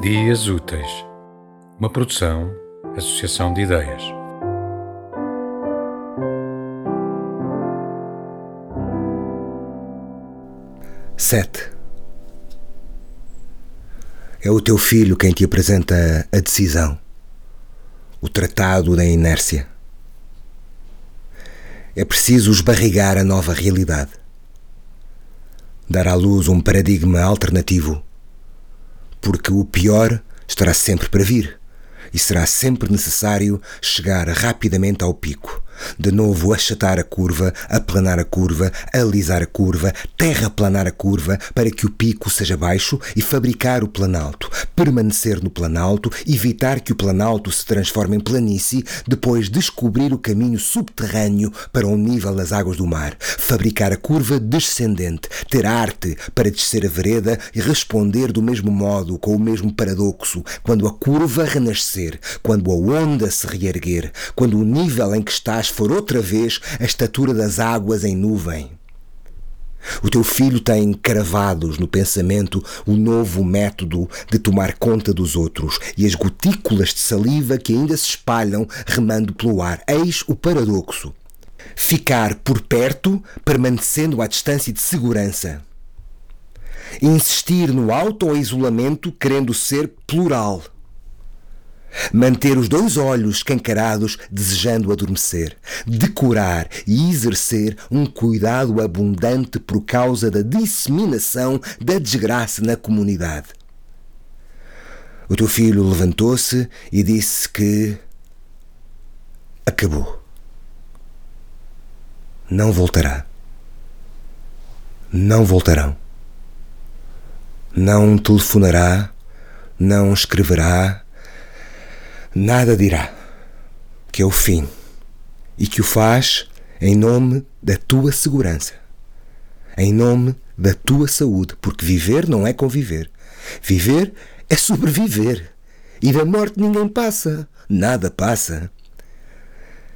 Dias Úteis, uma produção, associação de ideias. Sete. É o teu filho quem te apresenta a decisão, o tratado da inércia. É preciso esbarrigar a nova realidade, dar à luz um paradigma alternativo porque o pior estará sempre para vir e será sempre necessário chegar rapidamente ao pico de novo achatar a curva, aplanar a curva, alisar a curva, terraplanar a curva para que o pico seja baixo e fabricar o planalto, permanecer no planalto, evitar que o planalto se transforme em planície, depois descobrir o caminho subterrâneo para o nível das águas do mar, fabricar a curva descendente, ter arte para descer a vereda e responder do mesmo modo, com o mesmo paradoxo, quando a curva renascer, quando a onda se reerguer, quando o nível em que estás for outra vez a estatura das águas em nuvem. O teu filho tem cravados no pensamento o novo método de tomar conta dos outros e as gotículas de saliva que ainda se espalham remando pelo ar. Eis o paradoxo. Ficar por perto, permanecendo à distância de segurança. Insistir no auto-isolamento, querendo ser plural. Manter os dois olhos escancarados, desejando adormecer. Decorar e exercer um cuidado abundante por causa da disseminação da desgraça na comunidade. O teu filho levantou-se e disse que. acabou. Não voltará. Não voltarão. Não telefonará, não escreverá nada dirá, que é o fim, e que o faz em nome da tua segurança, em nome da tua saúde, porque viver não é conviver. Viver é sobreviver. E da morte ninguém passa, nada passa.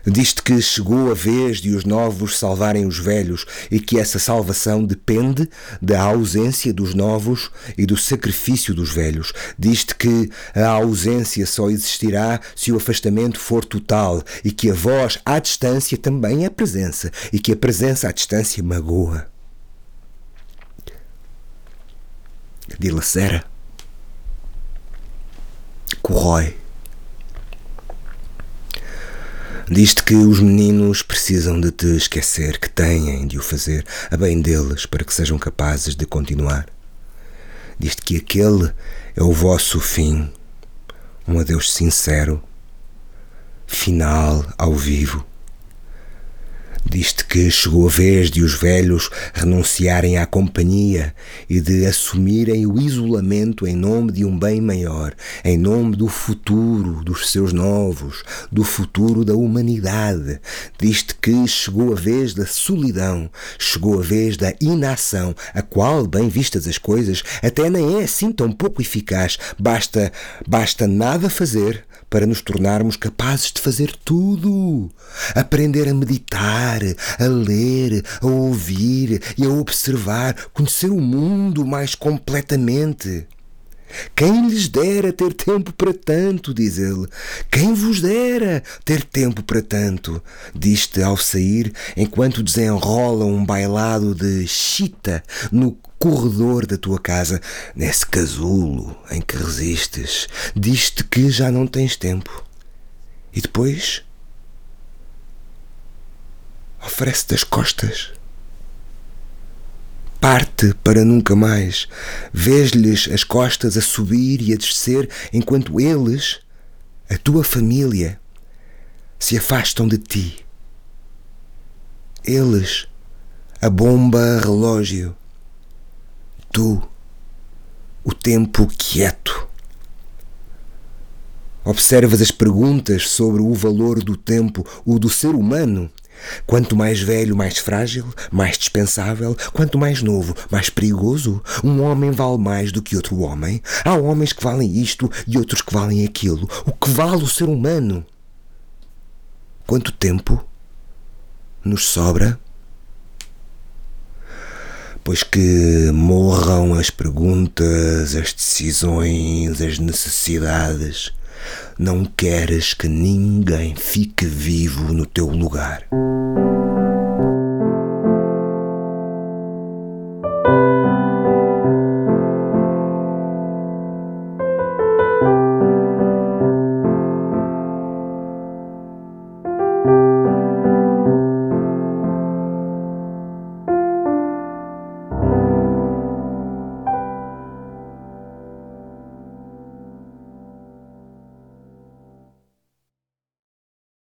Diz-te que chegou a vez de os novos salvarem os velhos e que essa salvação depende da ausência dos novos e do sacrifício dos velhos. Diz-te que a ausência só existirá se o afastamento for total e que a voz à distância também é presença e que a presença à distância magoa. Dilacera. Corrói Diz-te que os meninos precisam de te esquecer, que têm de o fazer a bem deles para que sejam capazes de continuar. Diz-te que aquele é o vosso fim, um adeus sincero, final, ao vivo Diz-te que chegou a vez de os velhos renunciarem à companhia e de assumirem o isolamento em nome de um bem maior, em nome do futuro dos seus novos, do futuro da humanidade. Diz-te que chegou a vez da solidão, chegou a vez da inação, a qual, bem vistas as coisas, até nem é assim tão pouco eficaz. Basta, basta nada fazer para nos tornarmos capazes de fazer tudo. Aprender a meditar, a ler, a ouvir e a observar, conhecer o mundo mais completamente. Quem lhes dera ter tempo para tanto, diz ele. Quem vos dera ter tempo para tanto, diz-te ao sair, enquanto desenrola um bailado de chita no corredor da tua casa, nesse casulo em que resistes, diz-te que já não tens tempo. E depois oferece-te as costas. Parte para nunca mais. Vês-lhes as costas a subir e a descer enquanto eles, a tua família, se afastam de ti. Eles, a bomba relógio, tu, o tempo quieto. Observas as perguntas sobre o valor do tempo, o do ser humano. Quanto mais velho, mais frágil, mais dispensável. Quanto mais novo, mais perigoso. Um homem vale mais do que outro homem. Há homens que valem isto e outros que valem aquilo. O que vale o ser humano? Quanto tempo nos sobra? Pois que morram as perguntas, as decisões, as necessidades. Não queres que ninguém fique vivo no teu lugar.